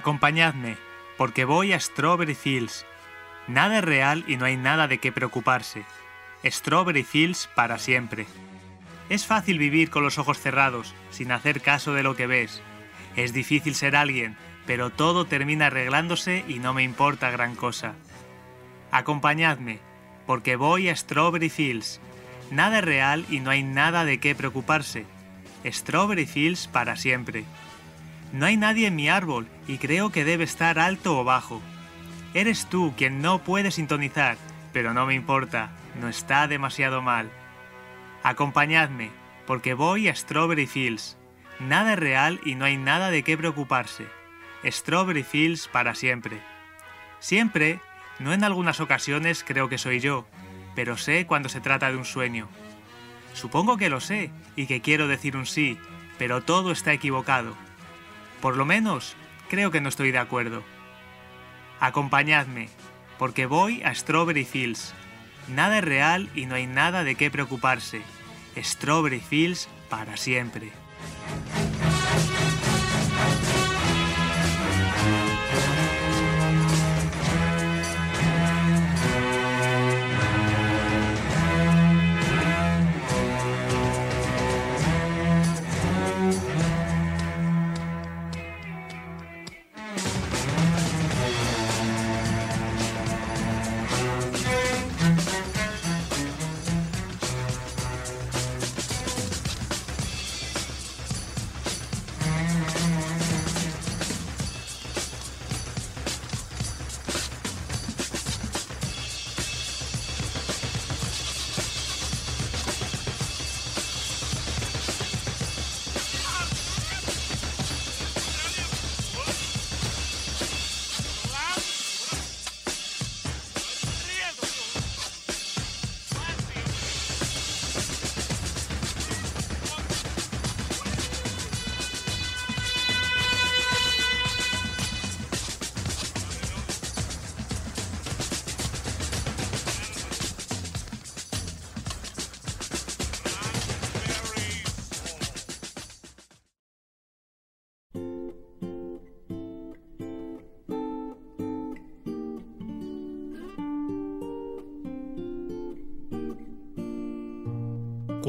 Acompañadme, porque voy a Strawberry Fields. Nada es real y no hay nada de qué preocuparse. Strawberry Fields para siempre. Es fácil vivir con los ojos cerrados, sin hacer caso de lo que ves. Es difícil ser alguien, pero todo termina arreglándose y no me importa gran cosa. Acompañadme, porque voy a Strawberry Fields. Nada es real y no hay nada de qué preocuparse. Strawberry Fields para siempre. No hay nadie en mi árbol y creo que debe estar alto o bajo. Eres tú quien no puede sintonizar, pero no me importa, no está demasiado mal. Acompañadme, porque voy a Strawberry Fields. Nada es real y no hay nada de qué preocuparse. Strawberry Fields para siempre. Siempre, no en algunas ocasiones creo que soy yo, pero sé cuando se trata de un sueño. Supongo que lo sé y que quiero decir un sí, pero todo está equivocado. Por lo menos, creo que no estoy de acuerdo. Acompañadme, porque voy a Strawberry Fields. Nada es real y no hay nada de qué preocuparse. Strawberry Fields para siempre.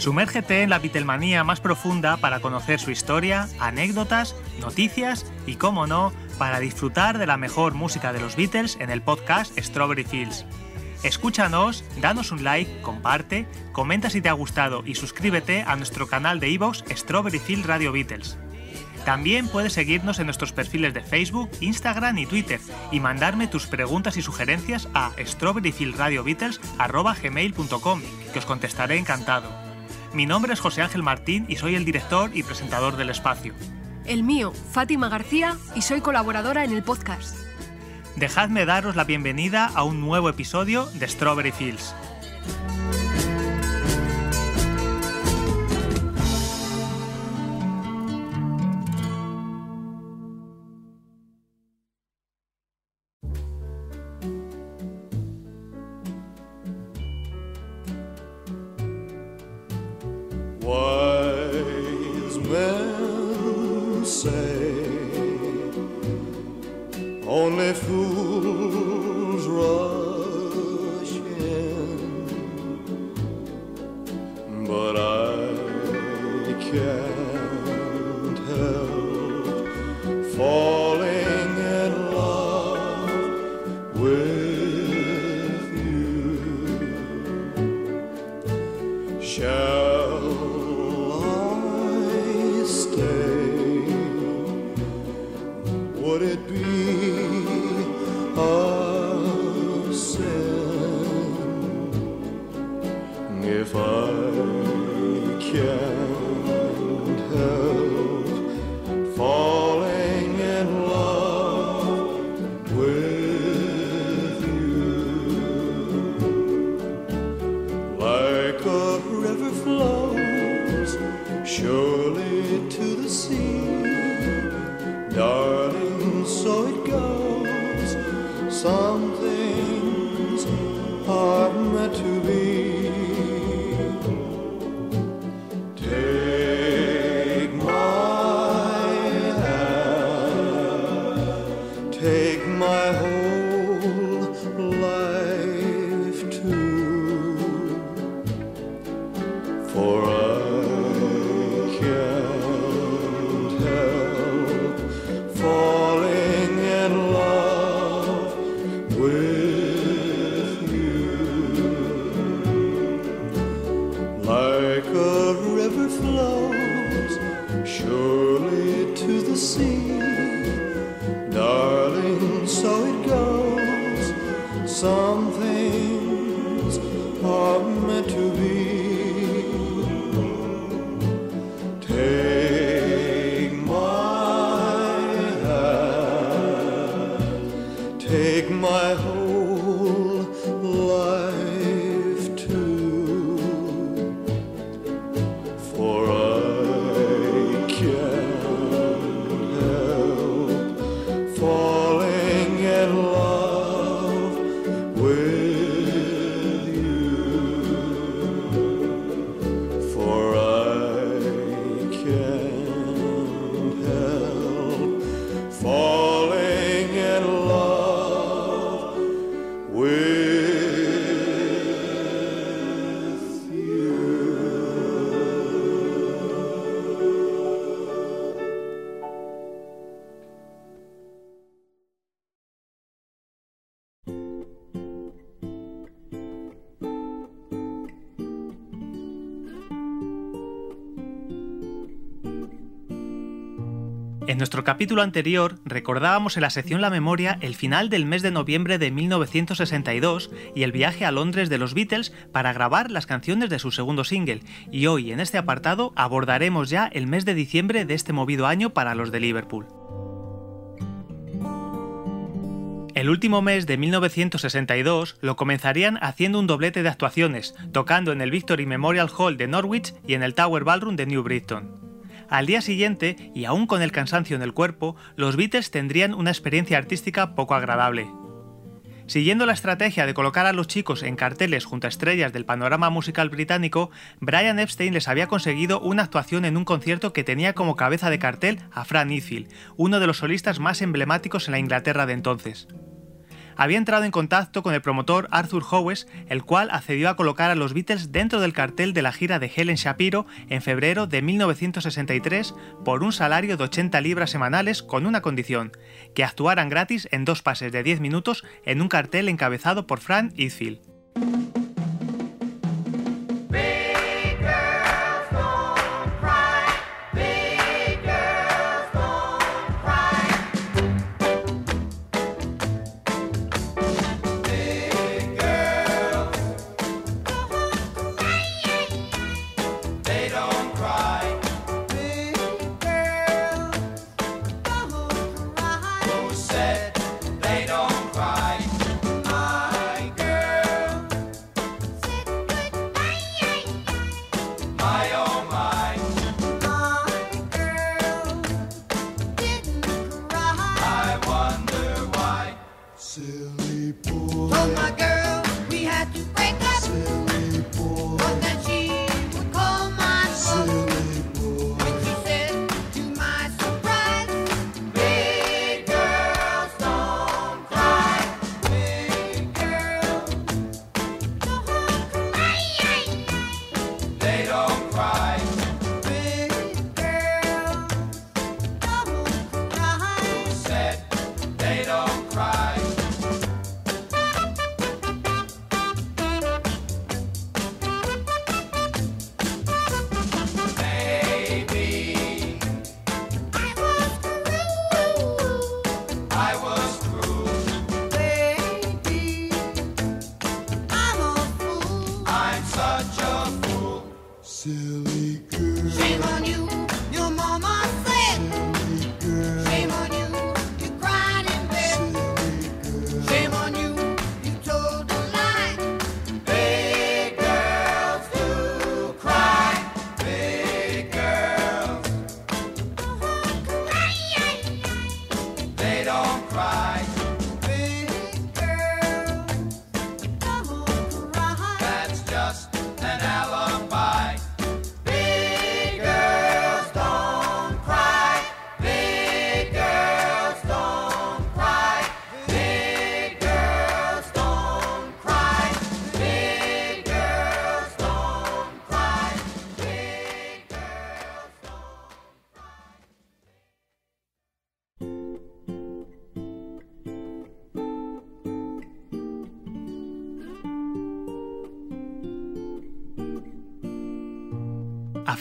Sumérgete en la Beatlemanía más profunda para conocer su historia, anécdotas, noticias y, cómo no, para disfrutar de la mejor música de los Beatles en el podcast Strawberry Fields. Escúchanos, danos un like, comparte, comenta si te ha gustado y suscríbete a nuestro canal de iVoox Strawberry Fields Radio Beatles. También puedes seguirnos en nuestros perfiles de Facebook, Instagram y Twitter y mandarme tus preguntas y sugerencias a strawberryfieldradiobeatles.com que os contestaré encantado. Mi nombre es José Ángel Martín y soy el director y presentador del espacio. El mío, Fátima García, y soy colaboradora en el podcast. Dejadme daros la bienvenida a un nuevo episodio de Strawberry Fields. Where En nuestro capítulo anterior recordábamos en la sección La Memoria el final del mes de noviembre de 1962 y el viaje a Londres de los Beatles para grabar las canciones de su segundo single, y hoy en este apartado abordaremos ya el mes de diciembre de este movido año para los de Liverpool. El último mes de 1962 lo comenzarían haciendo un doblete de actuaciones, tocando en el Victory Memorial Hall de Norwich y en el Tower Ballroom de New Brighton. Al día siguiente, y aún con el cansancio en el cuerpo, los Beatles tendrían una experiencia artística poco agradable. Siguiendo la estrategia de colocar a los chicos en carteles junto a estrellas del panorama musical británico, Brian Epstein les había conseguido una actuación en un concierto que tenía como cabeza de cartel a Fran Ifield, uno de los solistas más emblemáticos en la Inglaterra de entonces. Había entrado en contacto con el promotor Arthur Howes, el cual accedió a colocar a los Beatles dentro del cartel de la gira de Helen Shapiro en febrero de 1963 por un salario de 80 libras semanales con una condición, que actuaran gratis en dos pases de 10 minutos en un cartel encabezado por Frank Eastfield.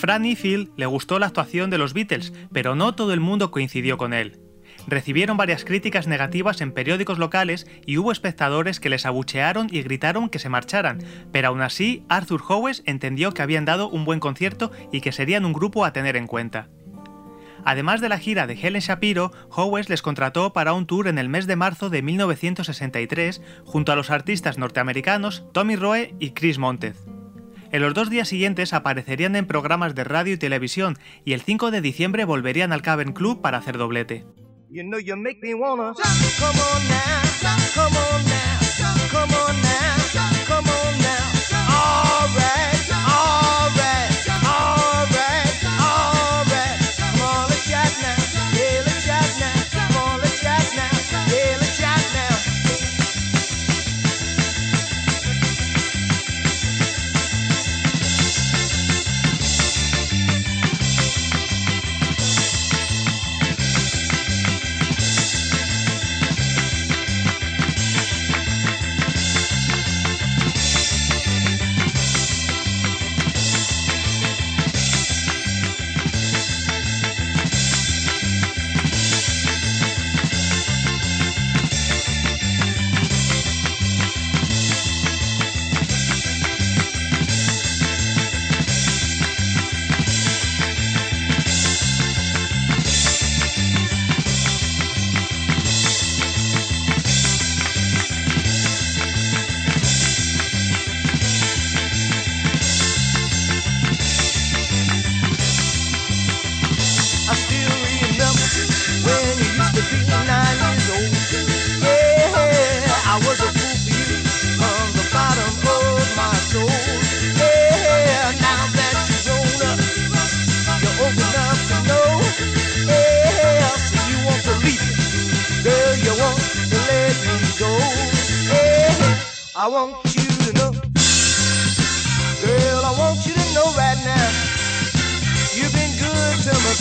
A Fran Eastfield le gustó la actuación de los Beatles, pero no todo el mundo coincidió con él. Recibieron varias críticas negativas en periódicos locales y hubo espectadores que les abuchearon y gritaron que se marcharan, pero aún así Arthur Howes entendió que habían dado un buen concierto y que serían un grupo a tener en cuenta. Además de la gira de Helen Shapiro, Howes les contrató para un tour en el mes de marzo de 1963 junto a los artistas norteamericanos Tommy Roe y Chris Montez. En los dos días siguientes aparecerían en programas de radio y televisión y el 5 de diciembre volverían al Cavern Club para hacer doblete.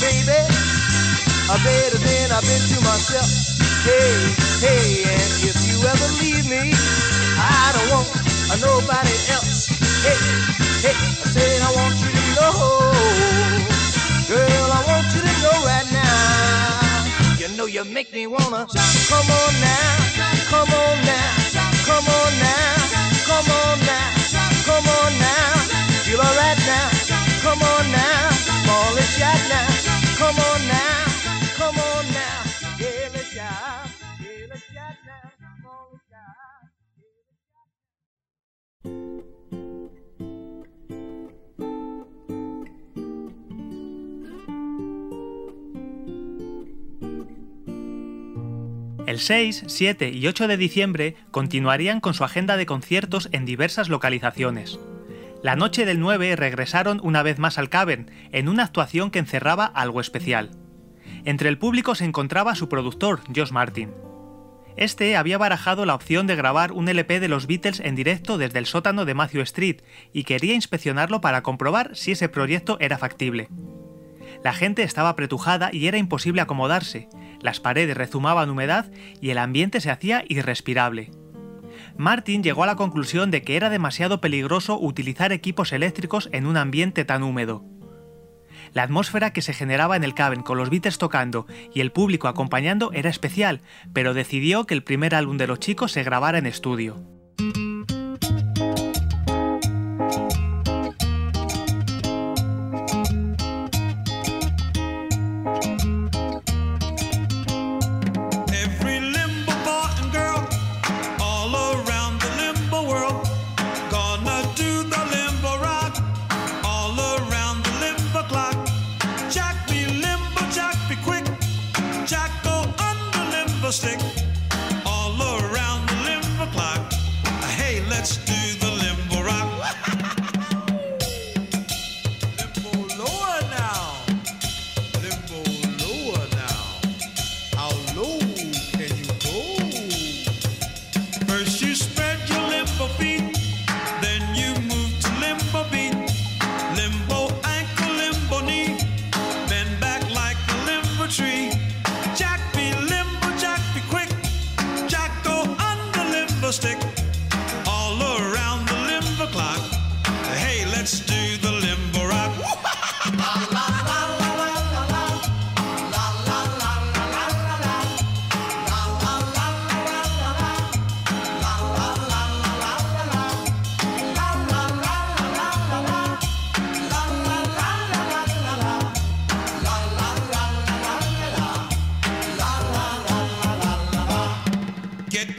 Baby. Uh, better than I've been to myself. Hey, hey, and if you ever leave me, I don't want uh, nobody else. Hey, hey, I said I want you to know, girl, I want you to know right now. You know you make me wanna come on now, come on now, come on now, come on now, come on now. Feel alright now, El 6, 7 y 8 de diciembre continuarían con su agenda de conciertos en diversas localizaciones. La noche del 9 regresaron una vez más al Cavern, en una actuación que encerraba algo especial. Entre el público se encontraba su productor, Josh Martin. Este había barajado la opción de grabar un LP de los Beatles en directo desde el sótano de Matthew Street y quería inspeccionarlo para comprobar si ese proyecto era factible. La gente estaba apretujada y era imposible acomodarse, las paredes rezumaban humedad y el ambiente se hacía irrespirable. Martin llegó a la conclusión de que era demasiado peligroso utilizar equipos eléctricos en un ambiente tan húmedo. La atmósfera que se generaba en el Cavern con los Beatles tocando y el público acompañando era especial, pero decidió que el primer álbum de los chicos se grabara en estudio.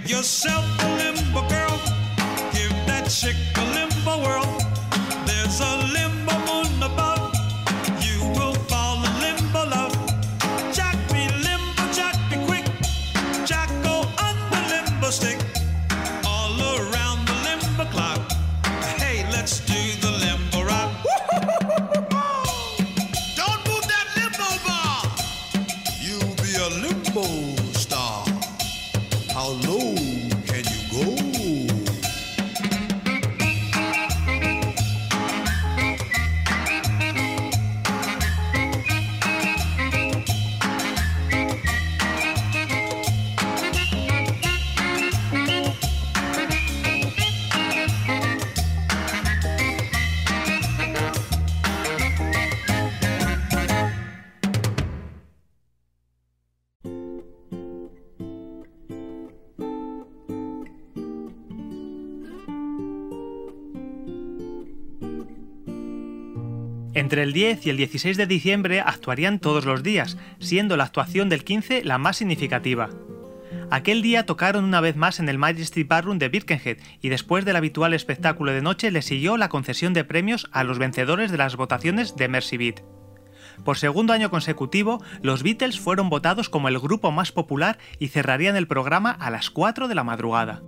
Yourself a limbo girl. Give that chick a limbo whirl. Entre el 10 y el 16 de diciembre actuarían todos los días, siendo la actuación del 15 la más significativa. Aquel día tocaron una vez más en el Majesty Ballroom de Birkenhead y después del habitual espectáculo de noche le siguió la concesión de premios a los vencedores de las votaciones de Mercy Beat. Por segundo año consecutivo, los Beatles fueron votados como el grupo más popular y cerrarían el programa a las 4 de la madrugada.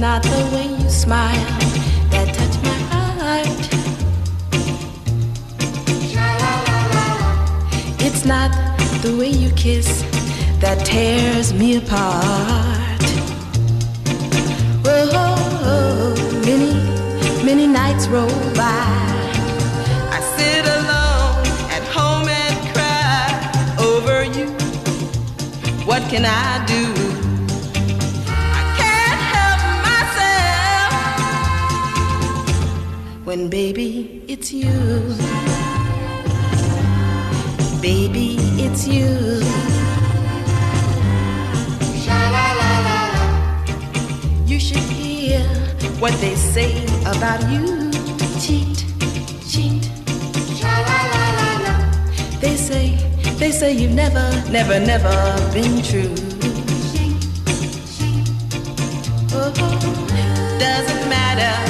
Not the way you smile that touch my heart. It's not the way you kiss that tears me apart. Oh, many, many nights roll by. I sit alone at home and cry over you. What can I do? When baby it's you. Baby, it's you. You should hear what they say about you. Cheat, cheat. They say, they say you've never, never, never been true. Oh, oh. doesn't matter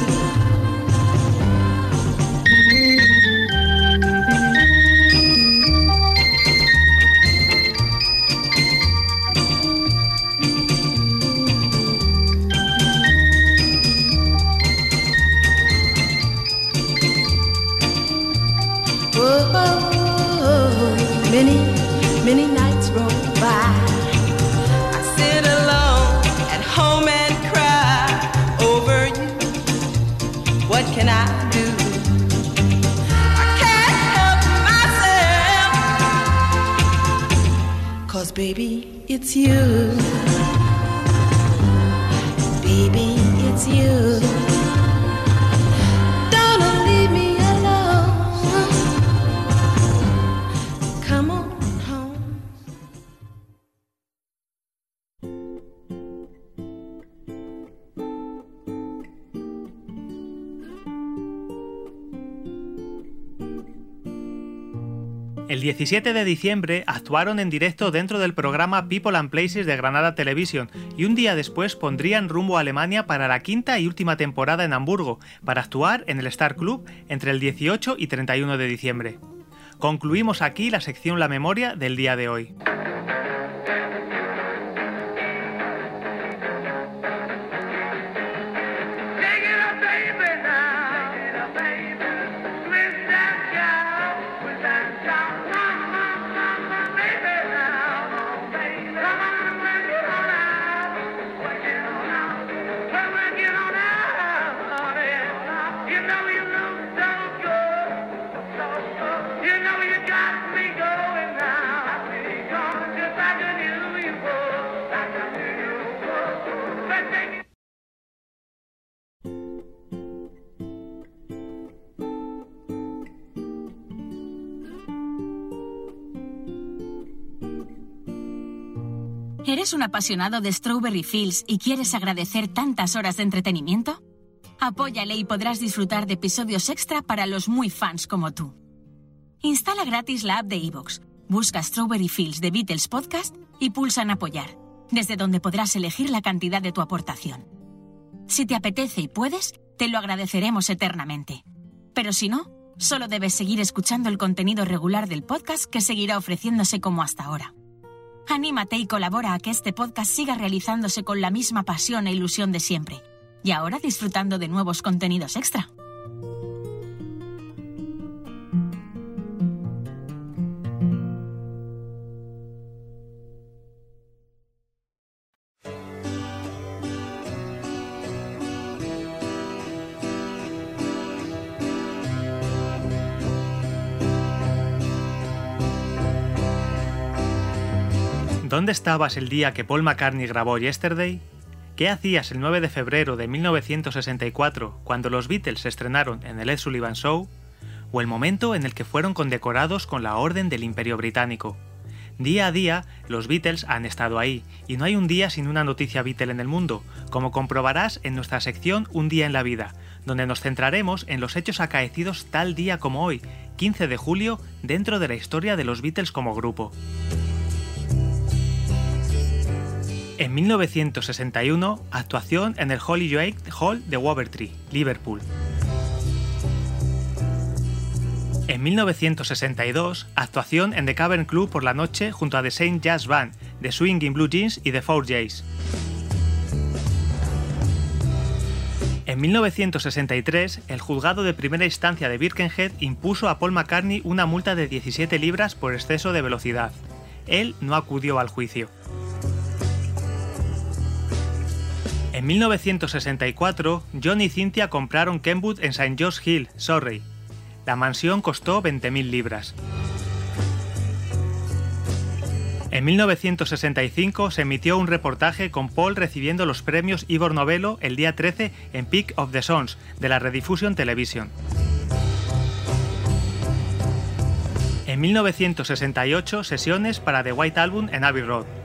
17 de diciembre actuaron en directo dentro del programa People and Places de Granada Television y un día después pondrían rumbo a Alemania para la quinta y última temporada en Hamburgo, para actuar en el Star Club entre el 18 y 31 de diciembre. Concluimos aquí la sección La Memoria del día de hoy. ¿Eres un apasionado de Strawberry Fields y quieres agradecer tantas horas de entretenimiento? Apóyale y podrás disfrutar de episodios extra para los muy fans como tú. Instala gratis la app de iVoox, busca Strawberry Fields de Beatles Podcast y pulsa en apoyar, desde donde podrás elegir la cantidad de tu aportación. Si te apetece y puedes, te lo agradeceremos eternamente. Pero si no, solo debes seguir escuchando el contenido regular del podcast que seguirá ofreciéndose como hasta ahora. Anímate y colabora a que este podcast siga realizándose con la misma pasión e ilusión de siempre. Y ahora disfrutando de nuevos contenidos extra. ¿Dónde estabas el día que Paul McCartney grabó Yesterday? ¿Qué hacías el 9 de febrero de 1964 cuando los Beatles se estrenaron en el Ed Sullivan Show? ¿O el momento en el que fueron condecorados con la Orden del Imperio Británico? Día a día, los Beatles han estado ahí, y no hay un día sin una noticia Beatle en el mundo, como comprobarás en nuestra sección Un día en la vida, donde nos centraremos en los hechos acaecidos tal día como hoy, 15 de julio, dentro de la historia de los Beatles como grupo. En 1961, actuación en el Holy Hall de Wavertree, Liverpool. En 1962, actuación en The Cavern Club por la noche junto a The Saint Jazz Band, The Swinging Blue Jeans y The Four Jays. En 1963, el juzgado de primera instancia de Birkenhead impuso a Paul McCartney una multa de 17 libras por exceso de velocidad. Él no acudió al juicio. En 1964, John y Cynthia compraron Kenwood en St. George Hill, Surrey. La mansión costó 20.000 libras. En 1965 se emitió un reportaje con Paul recibiendo los premios Ivor Novello el día 13 en Peak of the Sons de la Rediffusion Television. En 1968 sesiones para The White Album en Abbey Road.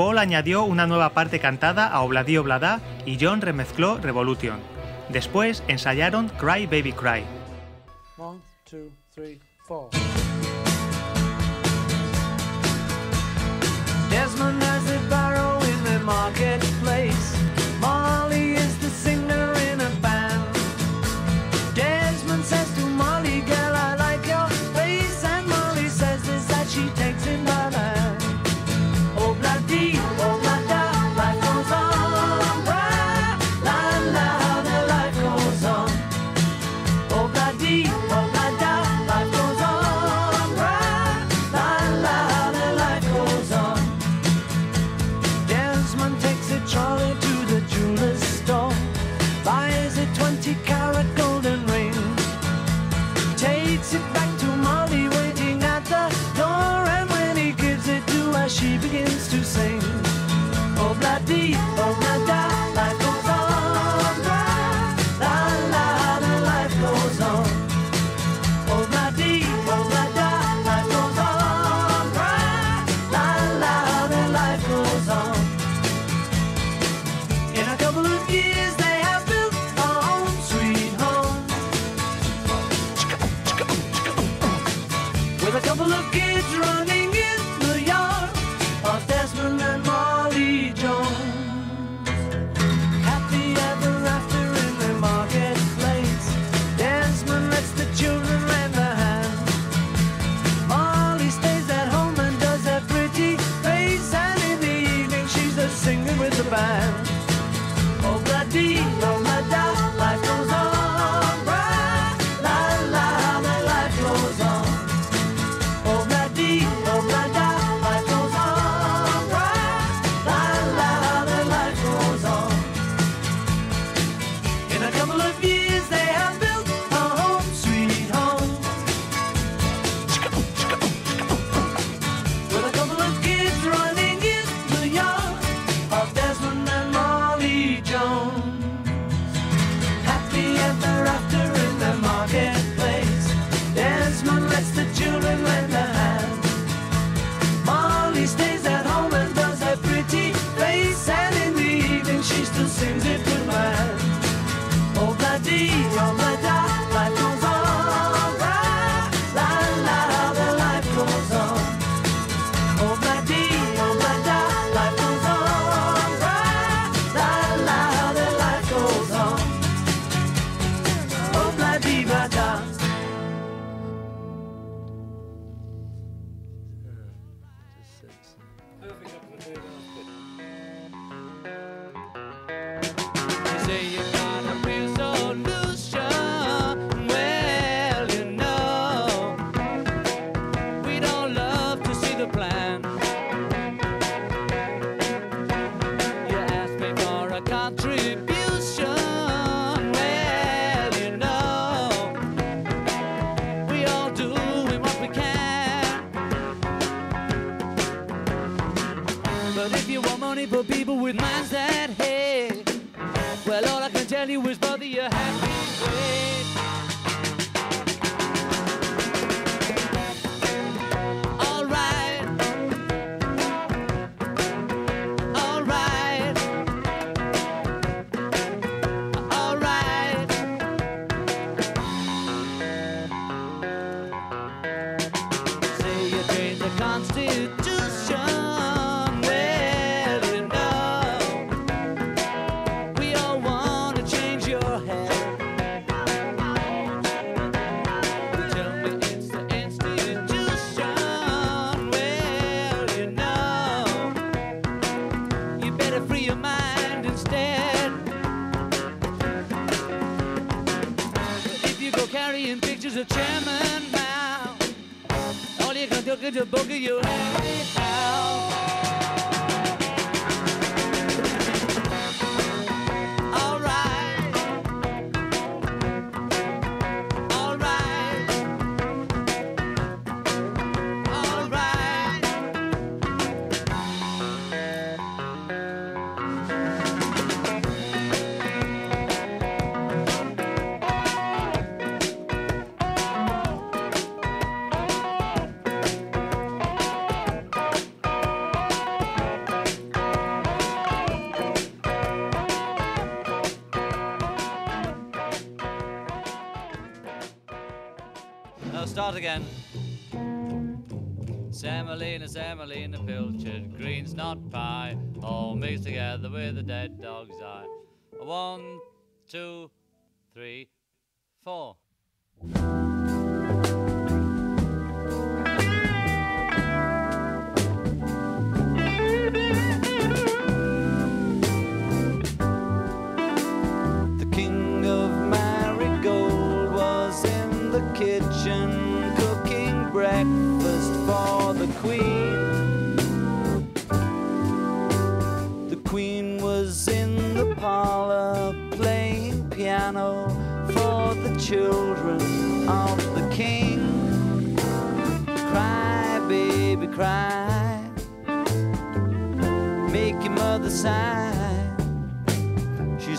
Paul añadió una nueva parte cantada a Obladi Oblada y John remezcló Revolution. Después ensayaron Cry Baby Cry. Two, three, four. The king of Marigold was in the kitchen cooking breakfast for the queen.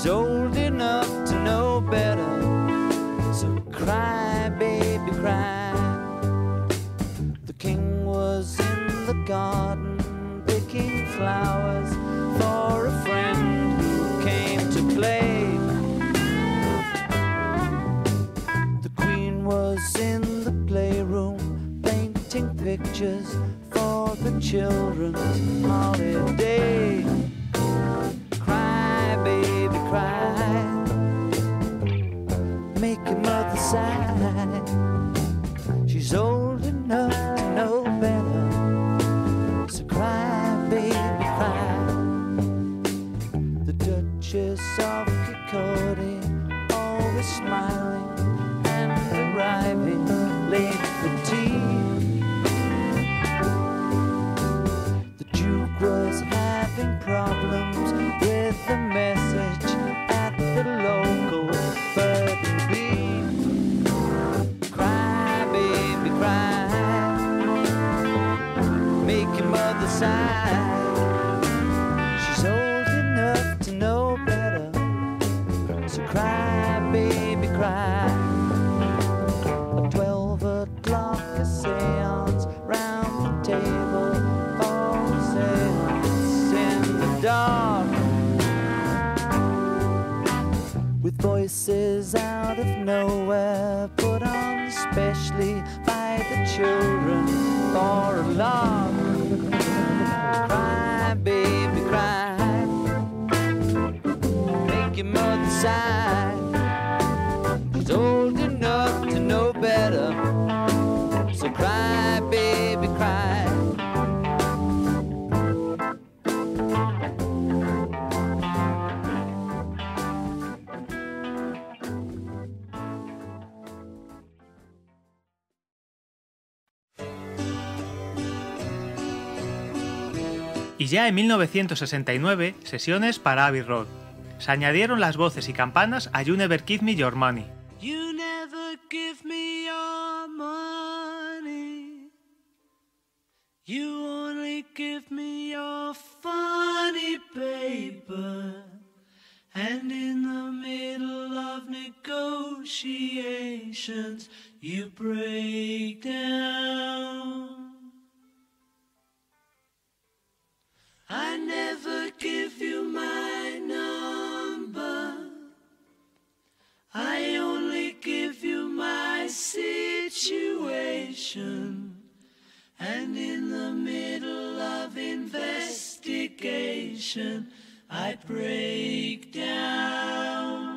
Old enough to know better. So cry, baby, cry. The king was in the garden picking flowers for a friend who came to play. The queen was in the playroom painting pictures for the children's holiday. Your ya en 1969, sesiones para Abbey Road. Se añadieron las voces y campanas a You Never Give Me Your Money. You never give me your money. You only give me your funny paper. And in the middle of negotiations, you break down. I never give you my number. I only give you my situation. And in the middle of investigation, I break down.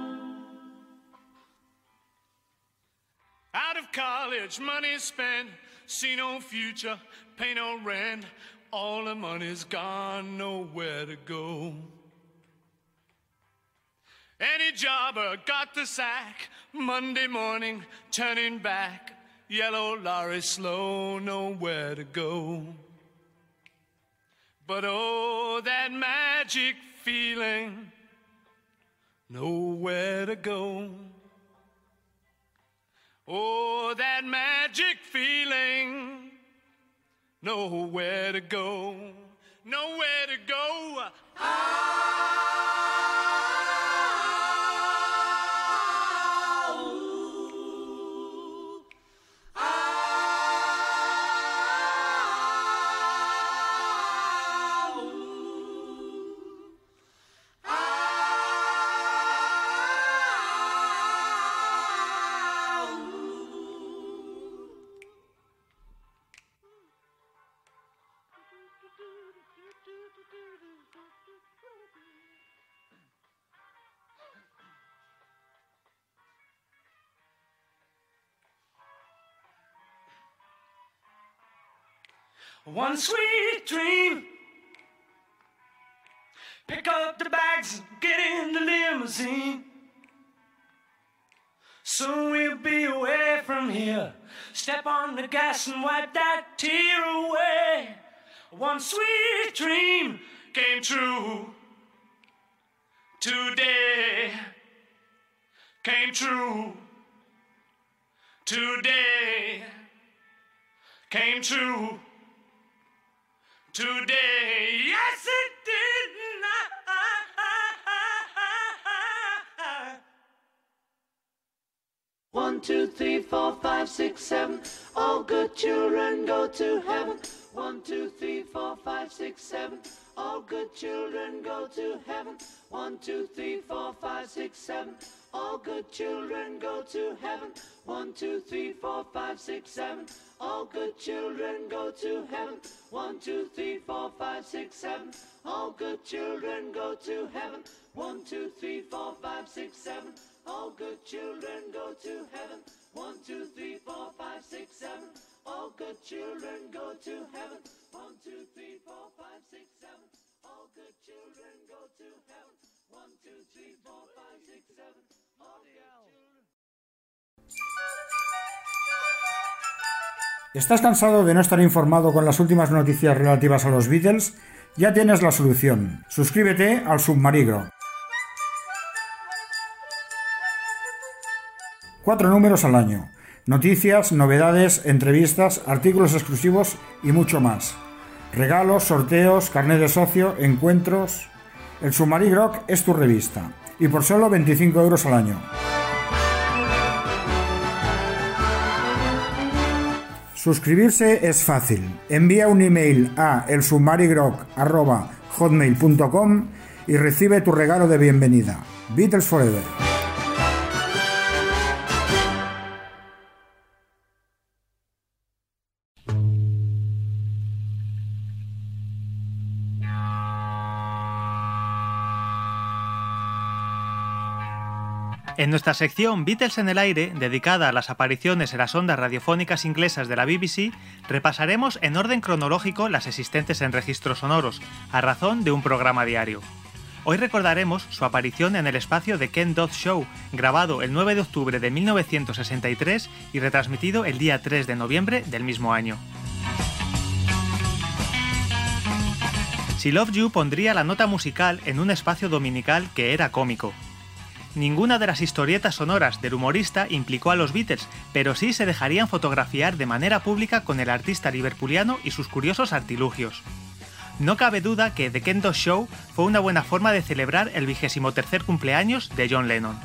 Out of college, money spent, see no future, pay no rent. All the money's gone, nowhere to go. Any jobber got the sack. Monday morning, turning back. Yellow lorry slow, nowhere to go. But oh, that magic feeling, nowhere to go. Oh, that magic feeling, nowhere to go, nowhere to go. Ah. One sweet dream. Pick up the bags, and get in the limousine. Soon we'll be away from here. Step on the gas and wipe that tear away. One sweet dream came true. Today came true. Today came true. Today, yes it did. One, two, three, four, five, six, seven. All good children go to heaven. One, two, three, four, five, six, seven. All good children go to heaven. One, two, three, four, five, six, seven. All good children go to heaven. One, two, three, four, five, six, seven. All good children go to heaven. One, two, three, four, five, six, seven. All good children go to heaven. One, two, three, four, five, six, seven. All good children go to heaven. One, two, three, four, five, six, seven. All good children go to heaven. One, two, three, four, five, six, seven. All good children go to heaven. One, two, three, four, ¿Estás cansado de no estar informado con las últimas noticias relativas a los Beatles? Ya tienes la solución. Suscríbete al Submarigro. Cuatro números al año. Noticias, novedades, entrevistas, artículos exclusivos y mucho más. Regalos, sorteos, carnet de socio, encuentros. El Submarigro es tu revista. Y por solo 25 euros al año. Suscribirse es fácil. Envía un email a elsubmarigrok.hotmail.com y recibe tu regalo de bienvenida. Beatles Forever. En nuestra sección Beatles en el aire, dedicada a las apariciones en las ondas radiofónicas inglesas de la BBC, repasaremos en orden cronológico las existentes en registros sonoros, a razón de un programa diario. Hoy recordaremos su aparición en el espacio de Ken Dodd Show, grabado el 9 de octubre de 1963 y retransmitido el día 3 de noviembre del mismo año. Si Love You pondría la nota musical en un espacio dominical que era cómico. Ninguna de las historietas sonoras del humorista implicó a los Beatles, pero sí se dejarían fotografiar de manera pública con el artista liverpuliano y sus curiosos artilugios. No cabe duda que The Kendo Show fue una buena forma de celebrar el vigésimo tercer cumpleaños de John Lennon.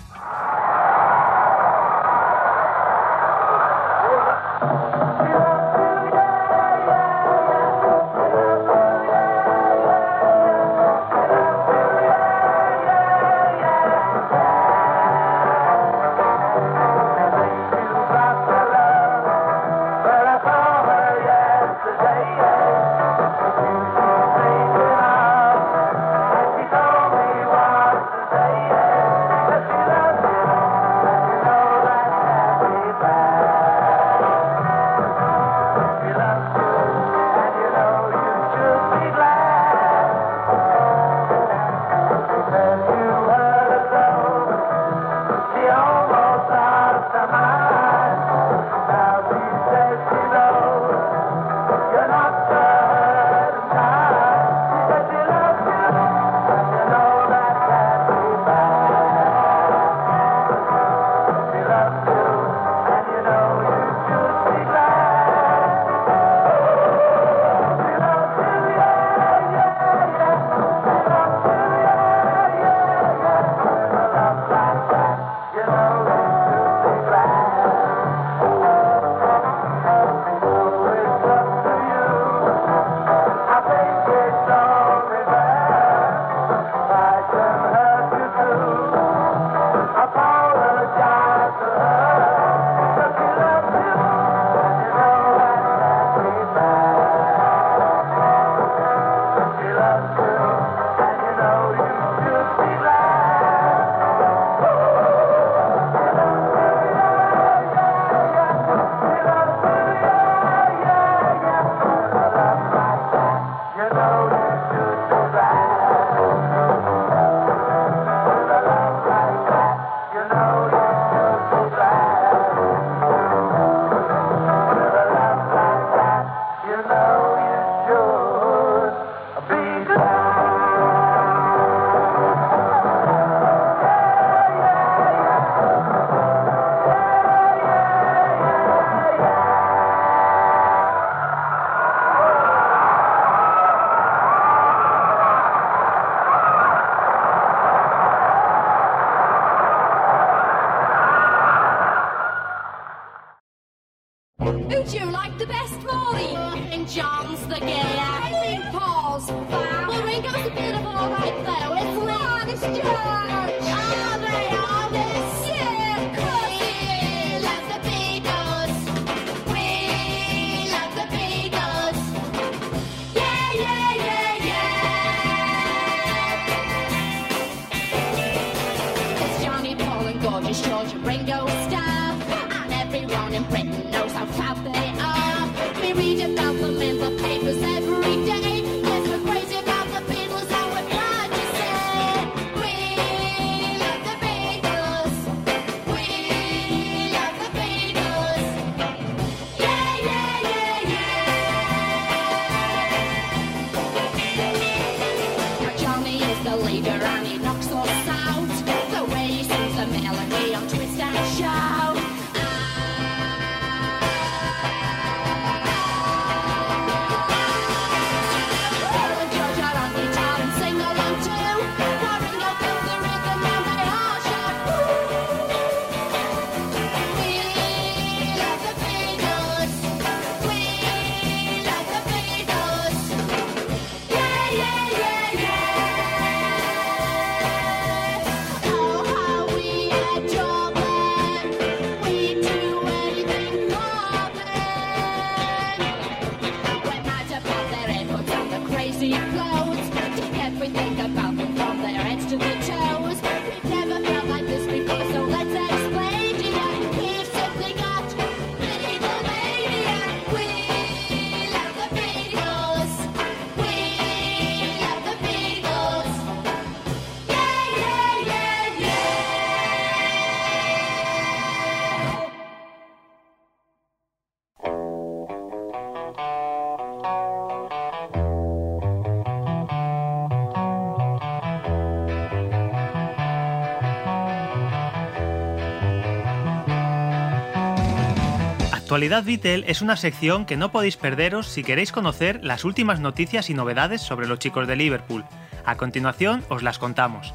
Actualidad Beatle es una sección que no podéis perderos si queréis conocer las últimas noticias y novedades sobre los chicos de Liverpool. A continuación os las contamos.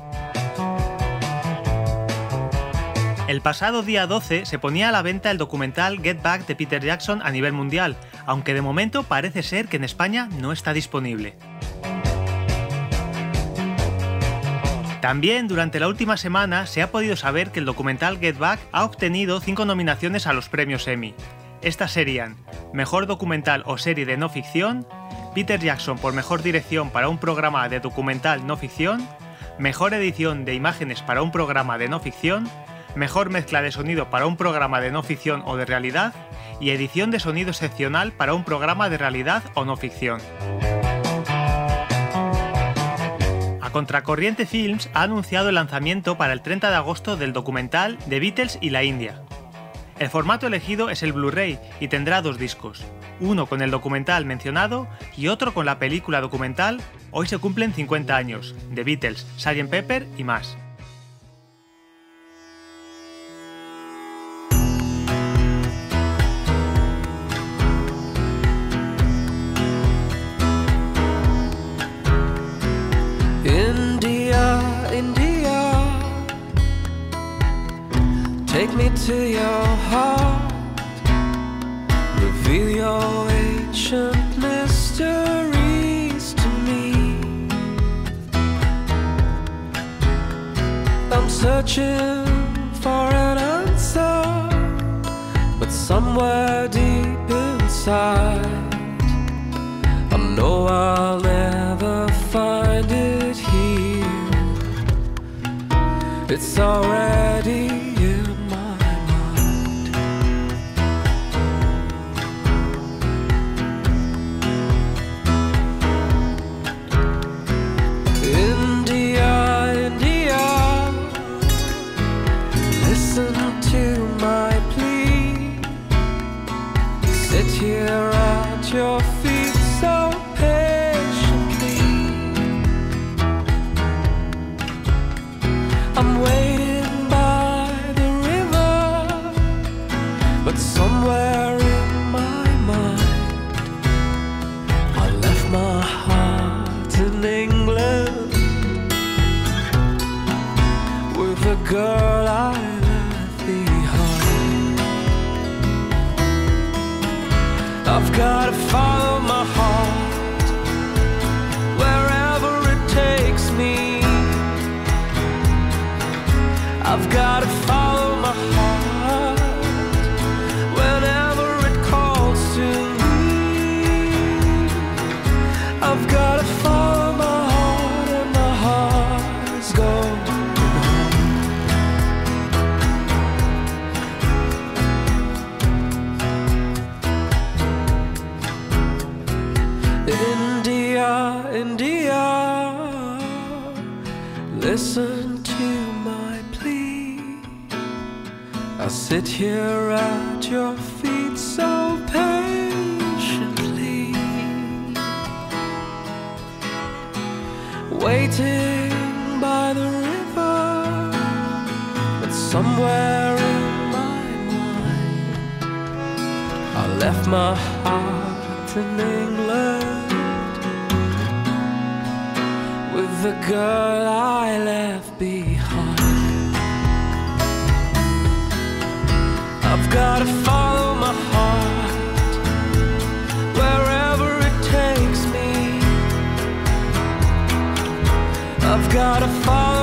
El pasado día 12 se ponía a la venta el documental Get Back de Peter Jackson a nivel mundial, aunque de momento parece ser que en España no está disponible. También durante la última semana se ha podido saber que el documental Get Back ha obtenido 5 nominaciones a los premios Emmy. Estas serían Mejor documental o serie de no ficción, Peter Jackson por Mejor dirección para un programa de documental no ficción, Mejor edición de imágenes para un programa de no ficción, Mejor mezcla de sonido para un programa de no ficción o de realidad y edición de sonido excepcional para un programa de realidad o no ficción. A Contracorriente Films ha anunciado el lanzamiento para el 30 de agosto del documental The Beatles y la India. El formato elegido es el Blu-ray y tendrá dos discos, uno con el documental mencionado y otro con la película documental Hoy se cumplen 50 años, de Beatles, Sgt. Pepper y más. Take me to your heart, reveal your ancient mysteries to me. I'm searching for an answer, but somewhere deep inside. I know I'll never find it here. It's already left my heart in England with the girl I left behind. I've gotta follow my heart wherever it takes me. I've gotta follow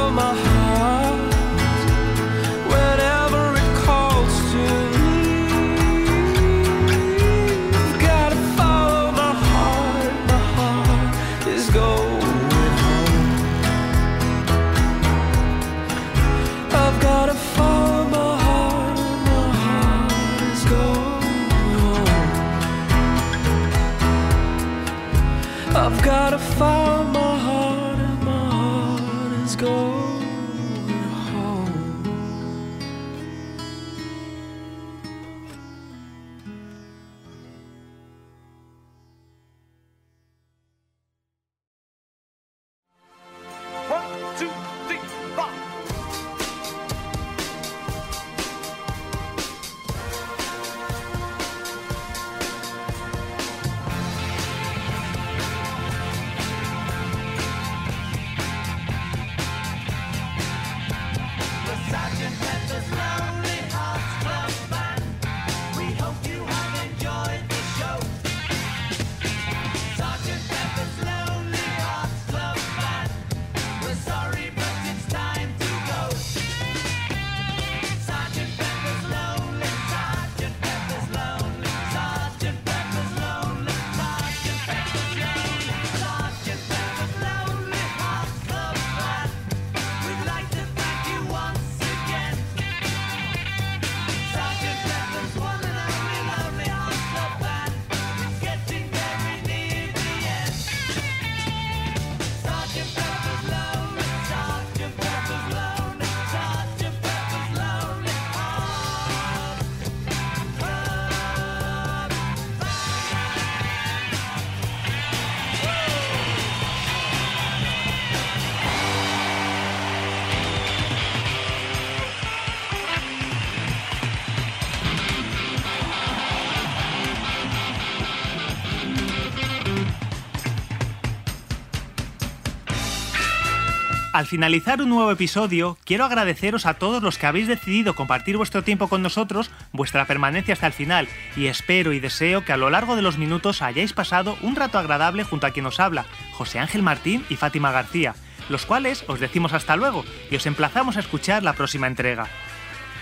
Al finalizar un nuevo episodio, quiero agradeceros a todos los que habéis decidido compartir vuestro tiempo con nosotros, vuestra permanencia hasta el final, y espero y deseo que a lo largo de los minutos hayáis pasado un rato agradable junto a quien os habla, José Ángel Martín y Fátima García, los cuales os decimos hasta luego y os emplazamos a escuchar la próxima entrega.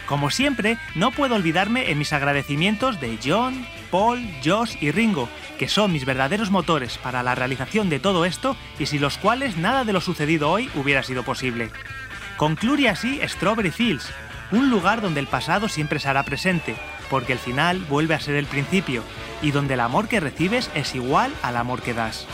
Como siempre, no puedo olvidarme en mis agradecimientos de John, Paul, Josh y Ringo, que son mis verdaderos motores para la realización de todo esto y sin los cuales nada de lo sucedido hoy hubiera sido posible. Concluye así Strawberry Fields, un lugar donde el pasado siempre se hará presente, porque el final vuelve a ser el principio, y donde el amor que recibes es igual al amor que das.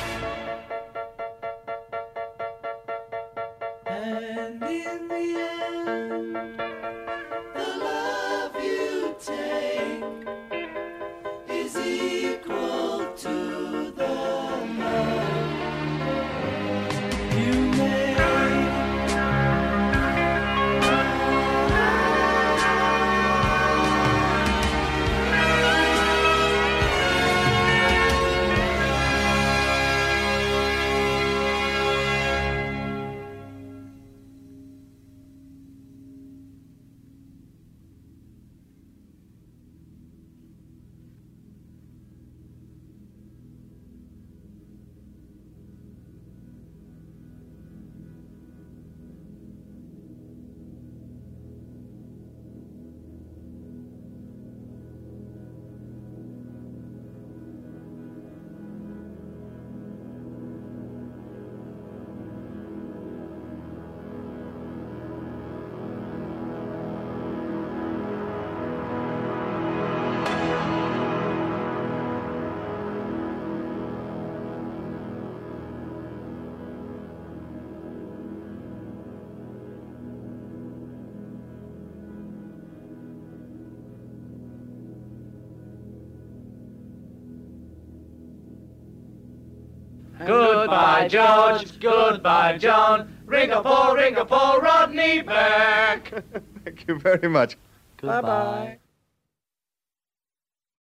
Goodbye, George. Goodbye, John. Ring a Paul, ring a Paul, Rodney Burke. Thank you very much. Bye bye.